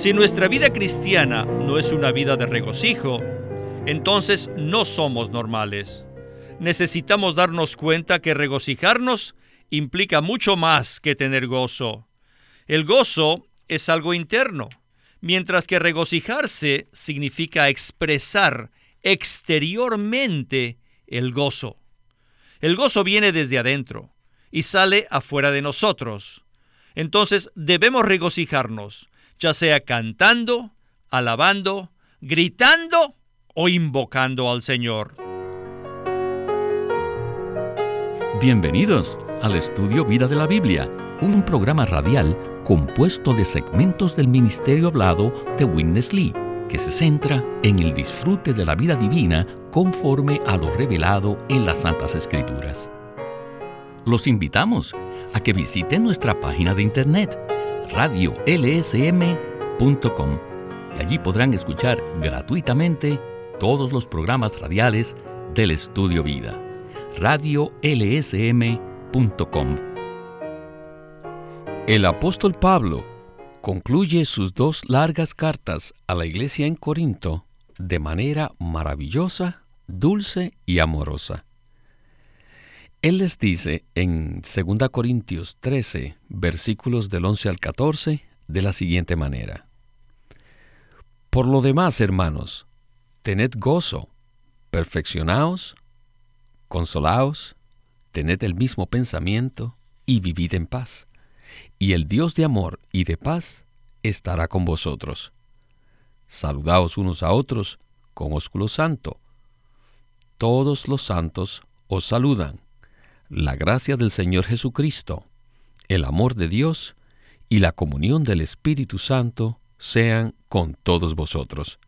Si nuestra vida cristiana no es una vida de regocijo, entonces no somos normales. Necesitamos darnos cuenta que regocijarnos implica mucho más que tener gozo. El gozo es algo interno, mientras que regocijarse significa expresar exteriormente el gozo. El gozo viene desde adentro y sale afuera de nosotros. Entonces debemos regocijarnos, ya sea cantando, alabando, gritando o invocando al Señor. Bienvenidos al estudio Vida de la Biblia, un programa radial compuesto de segmentos del ministerio hablado de Witness Lee, que se centra en el disfrute de la vida divina conforme a lo revelado en las Santas Escrituras. Los invitamos a que visiten nuestra página de internet radiolsm.com y allí podrán escuchar gratuitamente todos los programas radiales del Estudio Vida. radiolsm.com El apóstol Pablo concluye sus dos largas cartas a la iglesia en Corinto de manera maravillosa, dulce y amorosa. Él les dice en 2 Corintios 13, versículos del 11 al 14, de la siguiente manera. Por lo demás, hermanos, tened gozo, perfeccionaos, consolaos, tened el mismo pensamiento y vivid en paz. Y el Dios de amor y de paz estará con vosotros. Saludaos unos a otros con ósculo santo. Todos los santos os saludan la gracia del Señor Jesucristo, el amor de Dios y la comunión del Espíritu Santo sean con todos vosotros.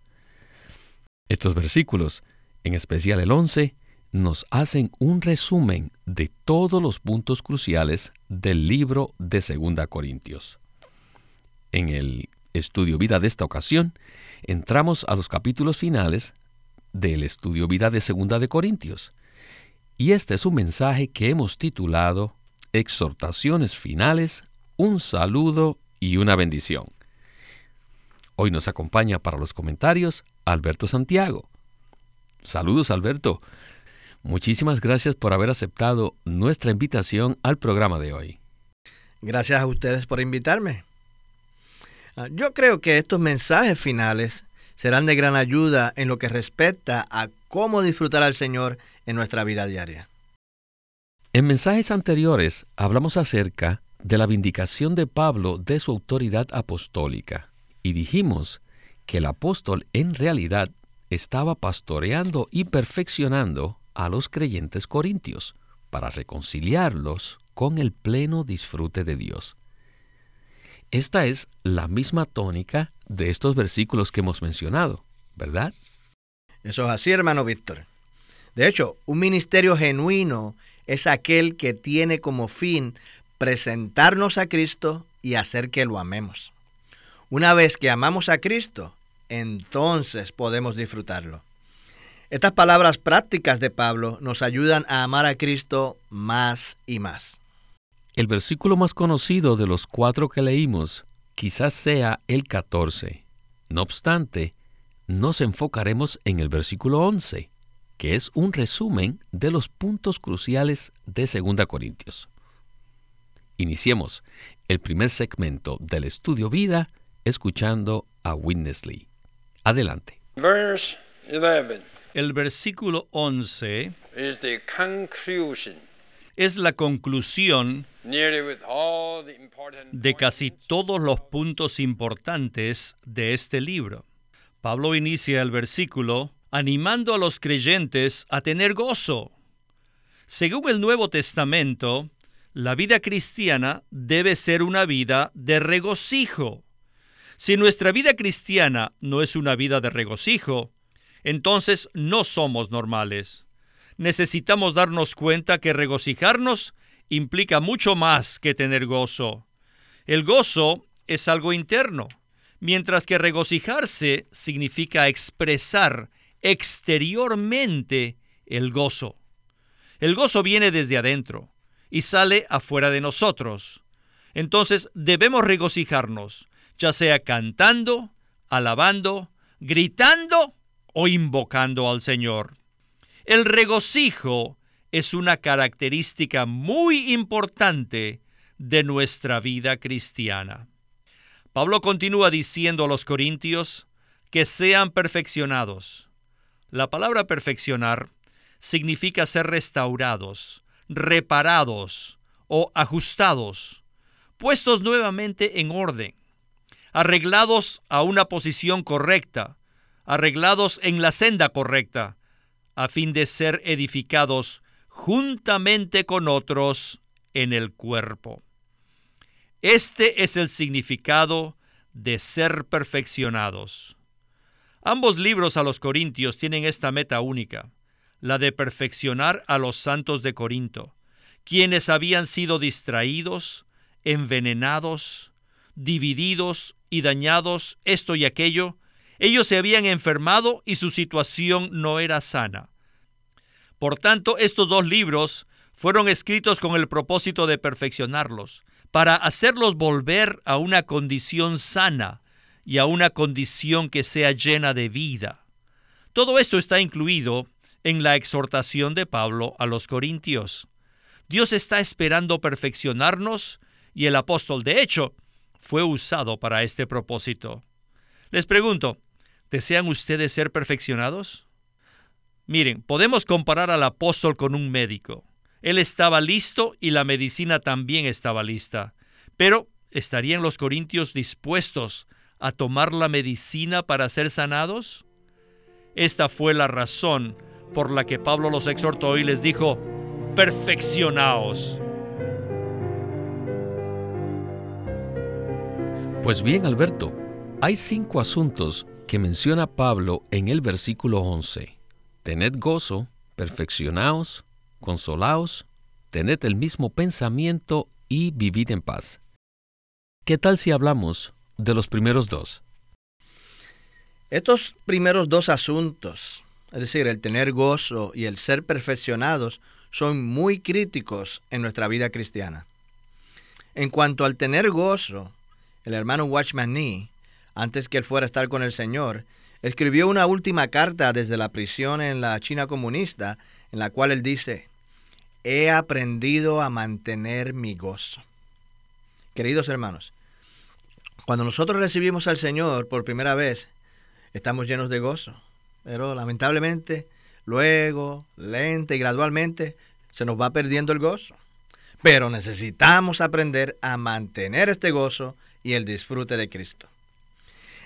Estos versículos, en especial el 11, nos hacen un resumen de todos los puntos cruciales del libro de 2 Corintios. En el estudio vida de esta ocasión, entramos a los capítulos finales del estudio vida de 2 de Corintios. Y este es un mensaje que hemos titulado Exhortaciones finales, un saludo y una bendición. Hoy nos acompaña para los comentarios Alberto Santiago. Saludos Alberto. Muchísimas gracias por haber aceptado nuestra invitación al programa de hoy. Gracias a ustedes por invitarme. Ah, yo creo que estos mensajes finales serán de gran ayuda en lo que respecta a cómo disfrutar al Señor en nuestra vida diaria. En mensajes anteriores hablamos acerca de la vindicación de Pablo de su autoridad apostólica y dijimos que el apóstol en realidad estaba pastoreando y perfeccionando a los creyentes corintios para reconciliarlos con el pleno disfrute de Dios. Esta es la misma tónica de estos versículos que hemos mencionado, ¿verdad? Eso es así, hermano Víctor. De hecho, un ministerio genuino es aquel que tiene como fin presentarnos a Cristo y hacer que lo amemos. Una vez que amamos a Cristo, entonces podemos disfrutarlo. Estas palabras prácticas de Pablo nos ayudan a amar a Cristo más y más. El versículo más conocido de los cuatro que leímos quizás sea el 14. No obstante, nos enfocaremos en el versículo 11, que es un resumen de los puntos cruciales de 2 Corintios. Iniciemos el primer segmento del estudio vida escuchando a Witness Lee. Adelante. El versículo 11 es la conclusión de casi todos los puntos importantes de este libro. Pablo inicia el versículo animando a los creyentes a tener gozo. Según el Nuevo Testamento, la vida cristiana debe ser una vida de regocijo. Si nuestra vida cristiana no es una vida de regocijo, entonces no somos normales. Necesitamos darnos cuenta que regocijarnos implica mucho más que tener gozo. El gozo es algo interno mientras que regocijarse significa expresar exteriormente el gozo. El gozo viene desde adentro y sale afuera de nosotros. Entonces debemos regocijarnos, ya sea cantando, alabando, gritando o invocando al Señor. El regocijo es una característica muy importante de nuestra vida cristiana. Pablo continúa diciendo a los corintios que sean perfeccionados. La palabra perfeccionar significa ser restaurados, reparados o ajustados, puestos nuevamente en orden, arreglados a una posición correcta, arreglados en la senda correcta, a fin de ser edificados juntamente con otros en el cuerpo. Este es el significado de ser perfeccionados. Ambos libros a los Corintios tienen esta meta única, la de perfeccionar a los santos de Corinto, quienes habían sido distraídos, envenenados, divididos y dañados esto y aquello, ellos se habían enfermado y su situación no era sana. Por tanto, estos dos libros fueron escritos con el propósito de perfeccionarlos, para hacerlos volver a una condición sana y a una condición que sea llena de vida. Todo esto está incluido en la exhortación de Pablo a los Corintios. Dios está esperando perfeccionarnos y el apóstol, de hecho, fue usado para este propósito. Les pregunto, ¿desean ustedes ser perfeccionados? Miren, podemos comparar al apóstol con un médico. Él estaba listo y la medicina también estaba lista. Pero, ¿estarían los corintios dispuestos a tomar la medicina para ser sanados? Esta fue la razón por la que Pablo los exhortó y les dijo, perfeccionaos. Pues bien, Alberto, hay cinco asuntos que menciona Pablo en el versículo 11 tened gozo, perfeccionaos, consolaos, tened el mismo pensamiento y vivid en paz. ¿Qué tal si hablamos de los primeros dos? Estos primeros dos asuntos, es decir, el tener gozo y el ser perfeccionados, son muy críticos en nuestra vida cristiana. En cuanto al tener gozo, el hermano Watchman Nee, antes que él fuera a estar con el Señor, escribió una última carta desde la prisión en la China comunista, en la cual él dice, he aprendido a mantener mi gozo. Queridos hermanos, cuando nosotros recibimos al Señor por primera vez, estamos llenos de gozo, pero lamentablemente luego, lenta y gradualmente, se nos va perdiendo el gozo. Pero necesitamos aprender a mantener este gozo y el disfrute de Cristo.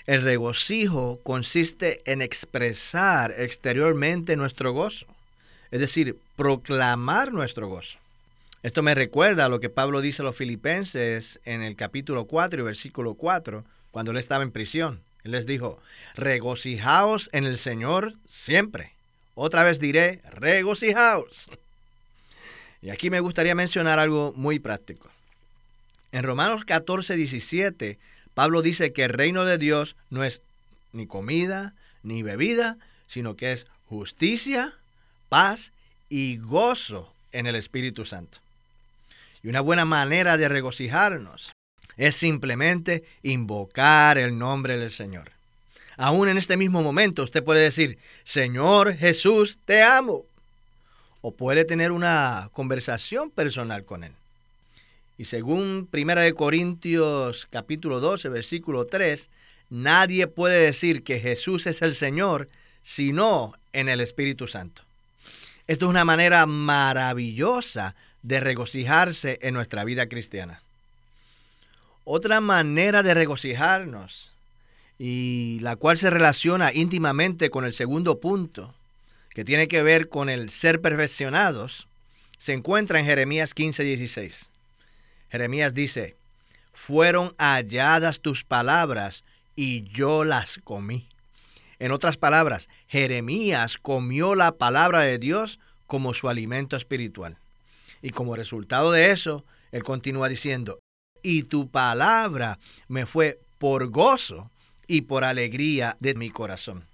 El regocijo consiste en expresar exteriormente nuestro gozo, es decir, proclamar nuestro gozo. Esto me recuerda a lo que Pablo dice a los filipenses en el capítulo 4 y versículo 4, cuando él estaba en prisión. Él les dijo, regocijaos en el Señor siempre. Otra vez diré, regocijaos. Y aquí me gustaría mencionar algo muy práctico. En Romanos 14, 17 Pablo dice que el reino de Dios no es ni comida ni bebida, sino que es justicia, paz y gozo en el Espíritu Santo. Y una buena manera de regocijarnos es simplemente invocar el nombre del Señor. Aún en este mismo momento usted puede decir, Señor Jesús, te amo. O puede tener una conversación personal con Él. Y según 1 Corintios capítulo 12, versículo 3, nadie puede decir que Jesús es el Señor sino en el Espíritu Santo. Esto es una manera maravillosa de regocijarse en nuestra vida cristiana. Otra manera de regocijarnos, y la cual se relaciona íntimamente con el segundo punto, que tiene que ver con el ser perfeccionados, se encuentra en Jeremías 15, 16. Jeremías dice, fueron halladas tus palabras y yo las comí. En otras palabras, Jeremías comió la palabra de Dios como su alimento espiritual. Y como resultado de eso, él continúa diciendo, y tu palabra me fue por gozo y por alegría de mi corazón.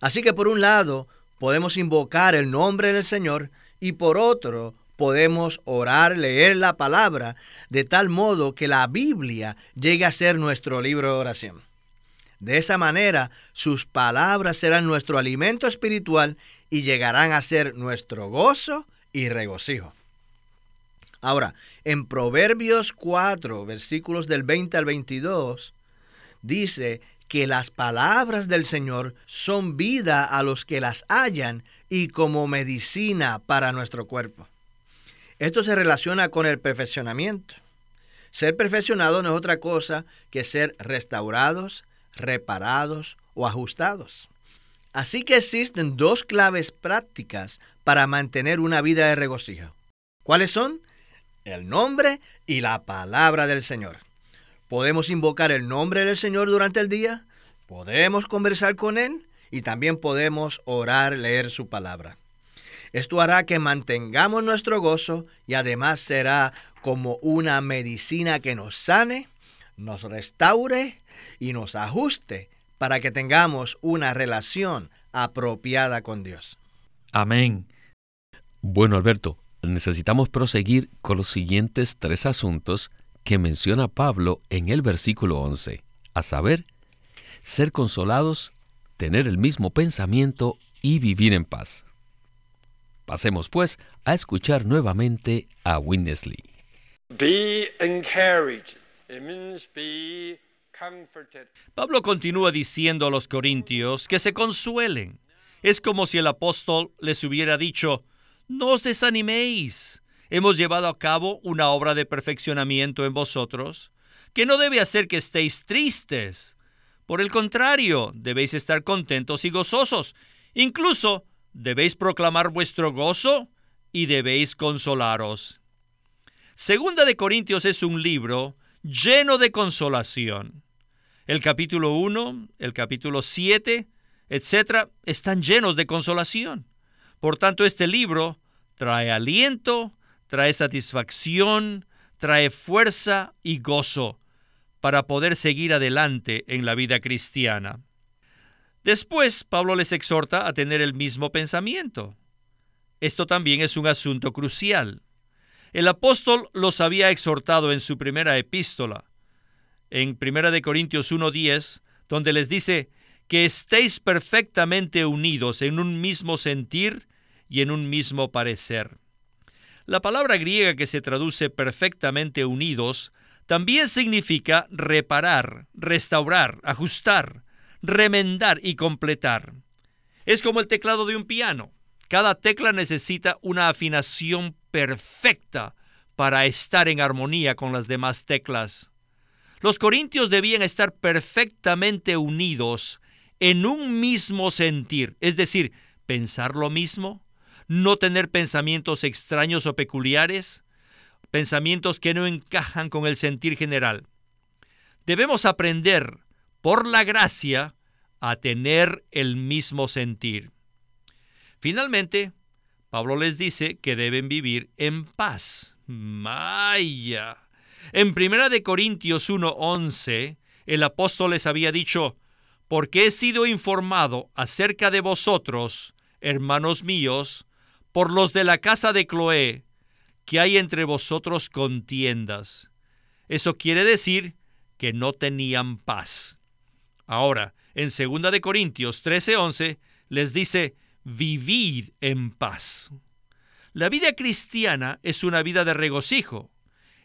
Así que por un lado podemos invocar el nombre del Señor y por otro podemos orar, leer la palabra, de tal modo que la Biblia llegue a ser nuestro libro de oración. De esa manera, sus palabras serán nuestro alimento espiritual y llegarán a ser nuestro gozo y regocijo. Ahora, en Proverbios 4, versículos del 20 al 22, dice que las palabras del Señor son vida a los que las hallan y como medicina para nuestro cuerpo. Esto se relaciona con el perfeccionamiento. Ser perfeccionado no es otra cosa que ser restaurados, reparados o ajustados. Así que existen dos claves prácticas para mantener una vida de regocijo. ¿Cuáles son? El nombre y la palabra del Señor. Podemos invocar el nombre del Señor durante el día, podemos conversar con Él y también podemos orar, leer su palabra. Esto hará que mantengamos nuestro gozo y además será como una medicina que nos sane, nos restaure y nos ajuste para que tengamos una relación apropiada con Dios. Amén. Bueno, Alberto, necesitamos proseguir con los siguientes tres asuntos que menciona Pablo en el versículo 11, a saber, ser consolados, tener el mismo pensamiento y vivir en paz. Pasemos pues a escuchar nuevamente a Winnesley. Be encouraged. Pablo continúa diciendo a los corintios que se consuelen. Es como si el apóstol les hubiera dicho, no os desaniméis. Hemos llevado a cabo una obra de perfeccionamiento en vosotros, que no debe hacer que estéis tristes. Por el contrario, debéis estar contentos y gozosos. Incluso debéis proclamar vuestro gozo y debéis consolaros. Segunda de Corintios es un libro lleno de consolación. El capítulo 1, el capítulo 7, etcétera, están llenos de consolación. Por tanto, este libro trae aliento, trae satisfacción, trae fuerza y gozo para poder seguir adelante en la vida cristiana. Después, Pablo les exhorta a tener el mismo pensamiento. Esto también es un asunto crucial. El apóstol los había exhortado en su primera epístola, en 1 Corintios 1.10, donde les dice que estéis perfectamente unidos en un mismo sentir y en un mismo parecer. La palabra griega que se traduce perfectamente unidos también significa reparar, restaurar, ajustar, remendar y completar. Es como el teclado de un piano. Cada tecla necesita una afinación perfecta para estar en armonía con las demás teclas. Los corintios debían estar perfectamente unidos en un mismo sentir, es decir, pensar lo mismo, no tener pensamientos extraños o peculiares, pensamientos que no encajan con el sentir general. Debemos aprender, por la gracia, a tener el mismo sentir. Finalmente, Pablo les dice que deben vivir en paz. Maya. En 1 de Corintios 1:11, el apóstol les había dicho, porque he sido informado acerca de vosotros, hermanos míos, por los de la casa de Cloé, que hay entre vosotros contiendas. Eso quiere decir que no tenían paz. Ahora, en 2 de Corintios 13:11 les dice, vivid en paz. La vida cristiana es una vida de regocijo,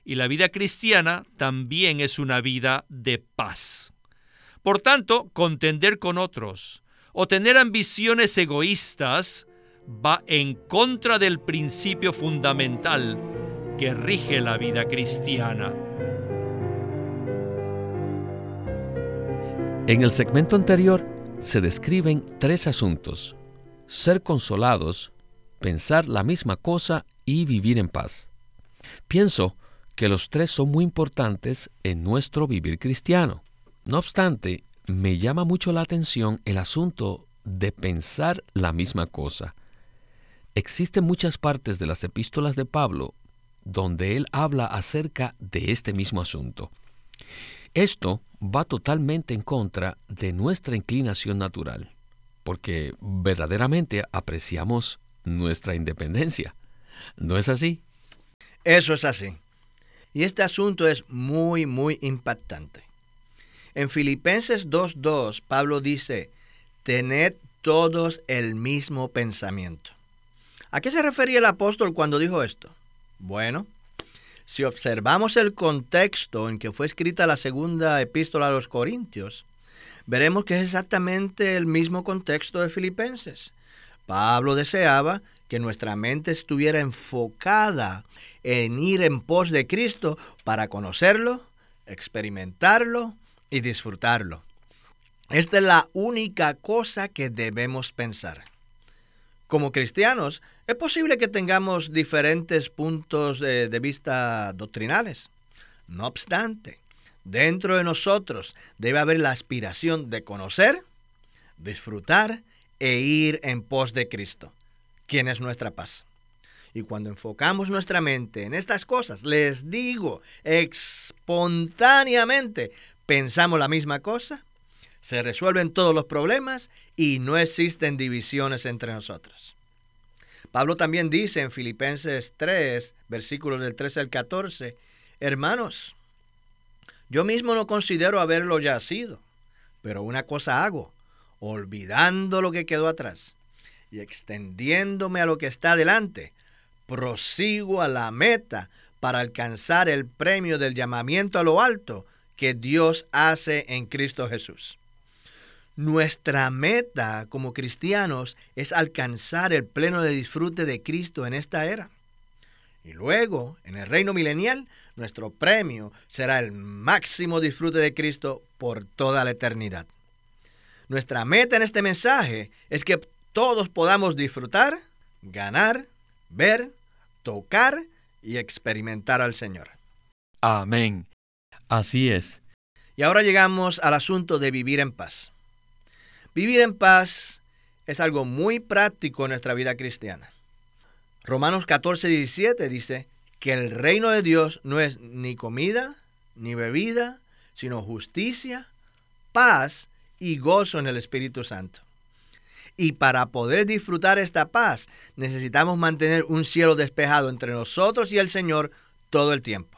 y la vida cristiana también es una vida de paz. Por tanto, contender con otros o tener ambiciones egoístas va en contra del principio fundamental que rige la vida cristiana. En el segmento anterior se describen tres asuntos. Ser consolados, pensar la misma cosa y vivir en paz. Pienso que los tres son muy importantes en nuestro vivir cristiano. No obstante, me llama mucho la atención el asunto de pensar la misma cosa. Existen muchas partes de las epístolas de Pablo donde él habla acerca de este mismo asunto. Esto va totalmente en contra de nuestra inclinación natural, porque verdaderamente apreciamos nuestra independencia. ¿No es así? Eso es así. Y este asunto es muy, muy impactante. En Filipenses 2.2, Pablo dice, tened todos el mismo pensamiento. ¿A qué se refería el apóstol cuando dijo esto? Bueno, si observamos el contexto en que fue escrita la segunda epístola a los Corintios, veremos que es exactamente el mismo contexto de Filipenses. Pablo deseaba que nuestra mente estuviera enfocada en ir en pos de Cristo para conocerlo, experimentarlo y disfrutarlo. Esta es la única cosa que debemos pensar. Como cristianos, es posible que tengamos diferentes puntos de, vista doctrinales. No obstante, dentro de nosotros debe haber la aspiración de conocer, disfrutar e ir en pos de Cristo, quien es nuestra paz. Y cuando enfocamos nuestra mente en estas cosas, les digo, espontáneamente pensamos la misma cosa, se resuelven todos los problemas y no existen divisiones entre nosotros. Pablo también dice en Filipenses 3, versículos del 13 al 14, hermanos, yo mismo no considero haberlo ya sido, pero una cosa hago, olvidando lo que quedó atrás y extendiéndome a lo que está delante, prosigo a la meta para alcanzar el premio del llamamiento a lo alto que Dios hace en Cristo Jesús. Nuestra meta como cristianos es alcanzar el pleno de disfrute de Cristo en esta era. Y luego, en el reino milenial, nuestro premio será el máximo disfrute de Cristo por toda la eternidad. Nuestra meta en este mensaje es que todos podamos disfrutar, ganar, ver, tocar y experimentar al Señor. Amén. Así es. Y ahora llegamos al asunto de vivir en paz. Vivir en paz es algo muy práctico en nuestra vida cristiana. Romanos 14, 17 dice que el reino de Dios no es ni comida ni bebida, sino justicia, paz y gozo en el Espíritu Santo. Y para poder disfrutar esta paz necesitamos mantener un cielo despejado entre nosotros y el Señor todo el tiempo.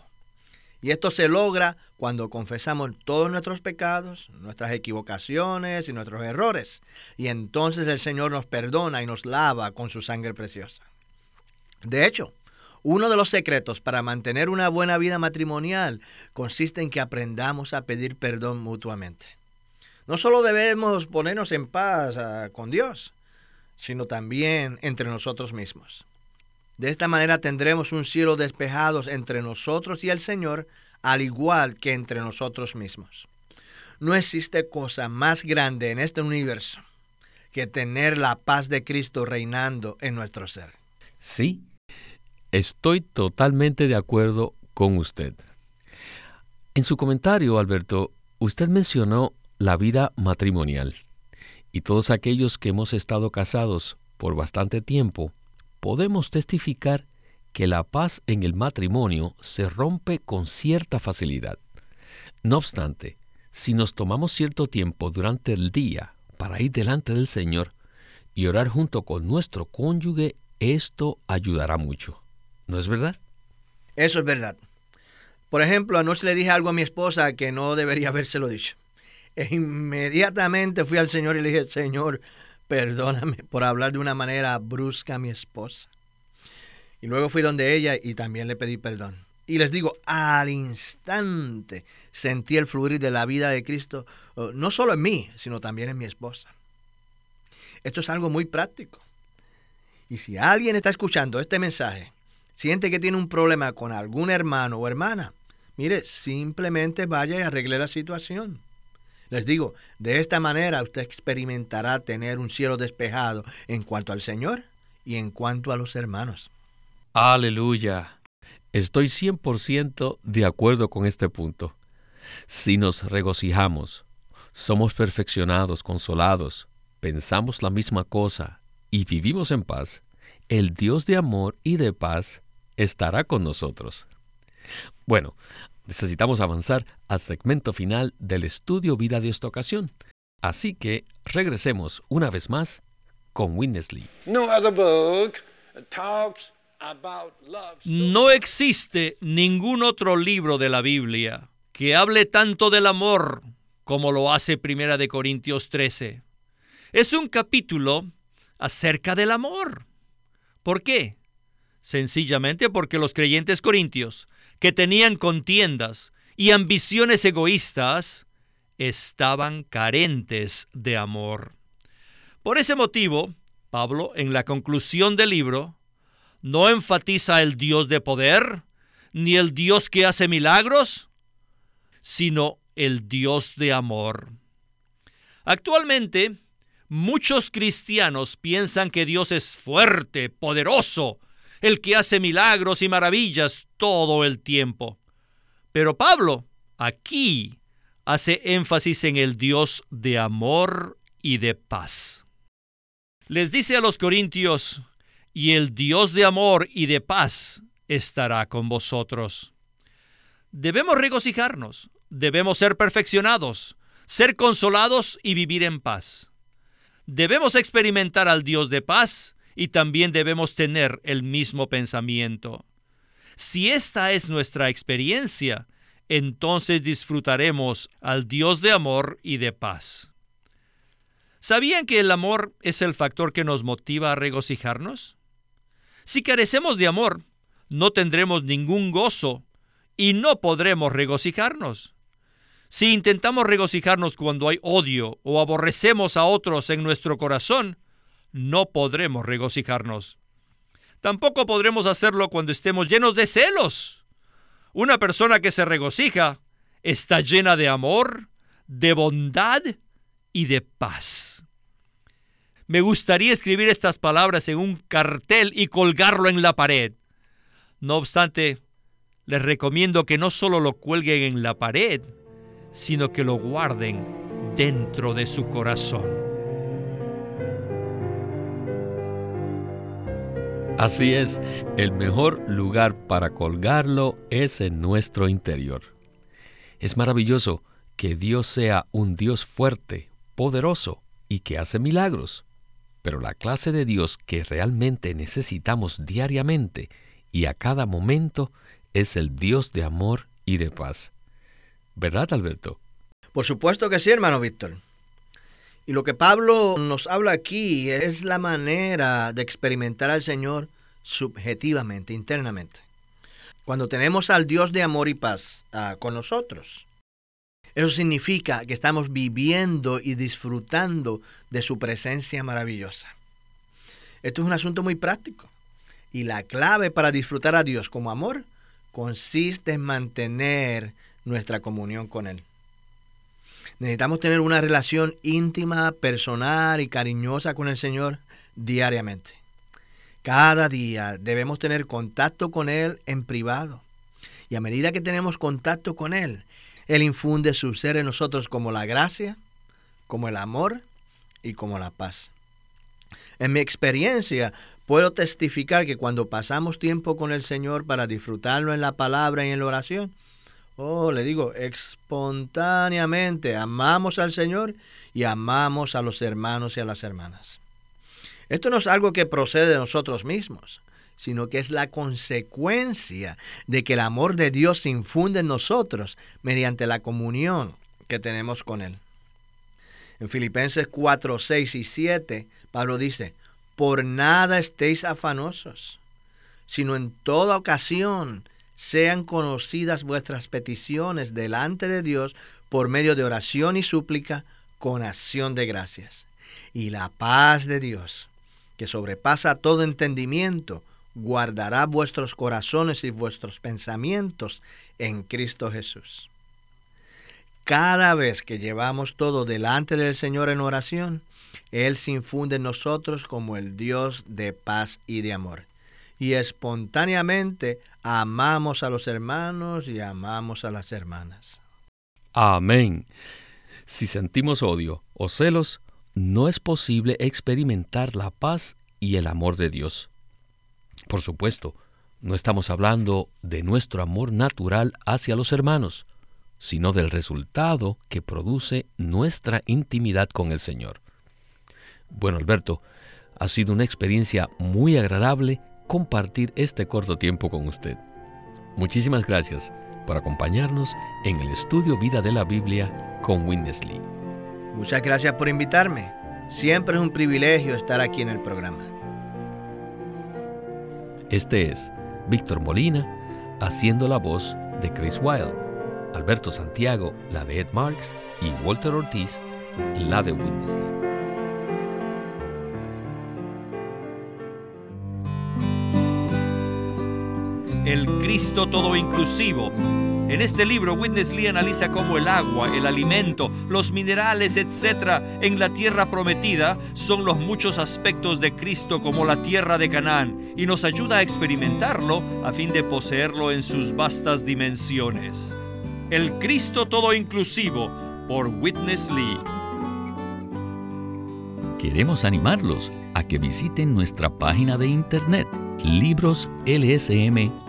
Y esto se logra cuando confesamos todos nuestros pecados, nuestras equivocaciones y nuestros errores. Y entonces el Señor nos perdona y nos lava con su sangre preciosa. De hecho, uno de los secretos para mantener una buena vida matrimonial consiste en que aprendamos a pedir perdón mutuamente. No solo debemos ponernos en paz ah, con Dios, sino también entre nosotros mismos. De esta manera tendremos un cielo despejado entre nosotros y el Señor, al igual que entre nosotros mismos. No existe cosa más grande en este universo que tener la paz de Cristo reinando en nuestro ser. Sí, estoy totalmente de acuerdo con usted. En su comentario, Alberto, usted mencionó la vida matrimonial. Y todos aquellos que hemos estado casados por bastante tiempo podemos testificar que la paz en el matrimonio se rompe con cierta facilidad. No obstante, si nos tomamos cierto tiempo durante el día para ir delante del Señor y orar junto con nuestro cónyuge, esto ayudará mucho. ¿No es verdad? Eso es verdad. Por ejemplo, anoche le dije algo a mi esposa que no debería habérselo dicho. E inmediatamente fui al Señor y le dije, Señor, perdóname por hablar de una manera brusca a mi esposa. Y luego fui donde ella y también le pedí perdón. Y les digo, al instante sentí el fluir de la vida de Cristo, oh, no solo en mí, sino también en mi esposa. Esto es algo muy práctico. Y si alguien está escuchando este mensaje, siente que tiene un problema con algún hermano o hermana, mire, simplemente vaya y arregle la situación. Les digo, de esta manera usted experimentará tener un cielo despejado en cuanto al Señor y en cuanto a los hermanos. Aleluya. Estoy 100% de acuerdo con este punto. Si nos regocijamos, somos perfeccionados, consolados, pensamos la misma cosa y vivimos en paz, el Dios de amor y de paz estará con nosotros. Bueno, necesitamos avanzar al segmento final del estudio vida de esta ocasión. Así que regresemos una vez más con Winnesley. No other book talks No existe ningún otro libro de la Biblia que hable tanto del amor como lo hace Primera de Corintios 13. Es un capítulo acerca del amor. ¿Por qué? Sencillamente porque los creyentes corintios, que tenían contiendas y ambiciones egoístas, estaban carentes de amor. Por ese motivo, Pablo, en la conclusión del libro, no enfatiza el Dios de poder, ni el Dios que hace milagros, sino el Dios de amor. Actualmente, muchos cristianos piensan que Dios es fuerte, poderoso, el que hace milagros y maravillas todo el tiempo. Pero Pablo aquí hace énfasis en el Dios de amor y de paz. Les dice a los corintios, y el Dios de amor y de paz estará con vosotros. Debemos regocijarnos, debemos ser perfeccionados, ser consolados y vivir en paz. Debemos experimentar al Dios de paz y también debemos tener el mismo pensamiento. Si esta es nuestra experiencia, entonces disfrutaremos al Dios de amor y de paz. ¿Sabían que el amor es el factor que nos motiva a regocijarnos? Si carecemos de amor, no tendremos ningún gozo y no podremos regocijarnos. Si intentamos regocijarnos cuando hay odio o aborrecemos a otros en nuestro corazón, no podremos regocijarnos. Tampoco podremos hacerlo cuando estemos llenos de celos. Una persona que se regocija está llena de amor, de bondad y de paz. Me gustaría escribir estas palabras en un cartel y colgarlo en la pared. No obstante, les recomiendo que no solo lo cuelguen en la pared, sino que lo guarden dentro de su corazón. Así es, el mejor lugar para colgarlo es en nuestro interior. Es maravilloso que Dios sea un Dios fuerte, poderoso y que hace milagros. Pero la clase de Dios que realmente necesitamos diariamente y a cada momento es el Dios de amor y de paz. ¿Verdad, Alberto? Por supuesto que sí, hermano Víctor. Y lo que Pablo nos habla aquí es la manera de experimentar al Señor subjetivamente, internamente. Cuando tenemos al Dios de amor y paz ah, con nosotros, eso significa que estamos viviendo y disfrutando de su presencia maravillosa. Esto es un asunto muy práctico. Y la clave para disfrutar a Dios como amor consiste en mantener nuestra comunión con Él. Necesitamos tener una relación íntima, personal y cariñosa con el Señor diariamente. Cada día debemos tener contacto con Él en privado. Y a medida que tenemos contacto con Él, él infunde su ser en nosotros como la gracia, como el amor y como la paz. En mi experiencia, puedo testificar que cuando pasamos tiempo con el Señor para disfrutarlo en la palabra y en la oración, oh, le digo, espontáneamente amamos al Señor y amamos a los hermanos y a las hermanas. Esto no es algo que procede de nosotros mismos sino que es la consecuencia de que el amor de Dios se infunde en nosotros mediante la comunión que tenemos con Él. En Filipenses 4, 6 y 7, Pablo dice, por nada estéis afanosos, sino en toda ocasión sean conocidas vuestras peticiones delante de Dios por medio de oración y súplica con acción de gracias. Y la paz de Dios, que sobrepasa todo entendimiento, guardará vuestros corazones y vuestros pensamientos en Cristo Jesús. Cada vez que llevamos todo delante del Señor en oración, Él se infunde en nosotros como el Dios de paz y de amor. Y espontáneamente amamos a los hermanos y amamos a las hermanas. Amén. Si sentimos odio o celos, no es posible experimentar la paz y el amor de Dios. Por supuesto, no estamos hablando de nuestro amor natural hacia los hermanos, sino del resultado que produce nuestra intimidad con el Señor. Bueno, Alberto, ha sido una experiencia muy agradable compartir este corto tiempo con usted. Muchísimas gracias por acompañarnos en el estudio Vida de la Biblia con Witness Lee. Muchas gracias por invitarme. Siempre es un privilegio estar aquí en el programa. Este es Víctor Molina haciendo la voz de Chris Wilde, Alberto Santiago, la de Ed Marks y Walter Ortiz, la de Witness El Cristo todo inclusivo en este libro, Witness Lee analiza cómo el agua, el alimento, los minerales, etc., en la tierra prometida son los muchos aspectos de Cristo como la tierra de Canaán y nos ayuda a experimentarlo a fin de poseerlo en sus vastas dimensiones. El Cristo todo inclusivo por Witness Lee. Queremos animarlos a que visiten nuestra página de internet libroslsm.com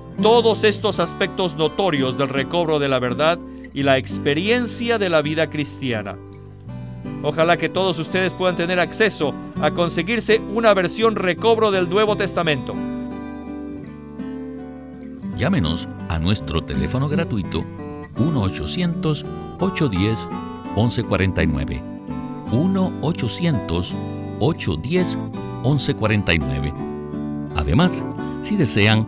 todos estos aspectos notorios del recobro de la verdad y la experiencia de la vida cristiana. Ojalá que todos ustedes puedan tener acceso a conseguirse una versión recobro del Nuevo Testamento. Llámenos a nuestro teléfono gratuito 1-800-810-1149. 1-800-810-1149. Además, si desean,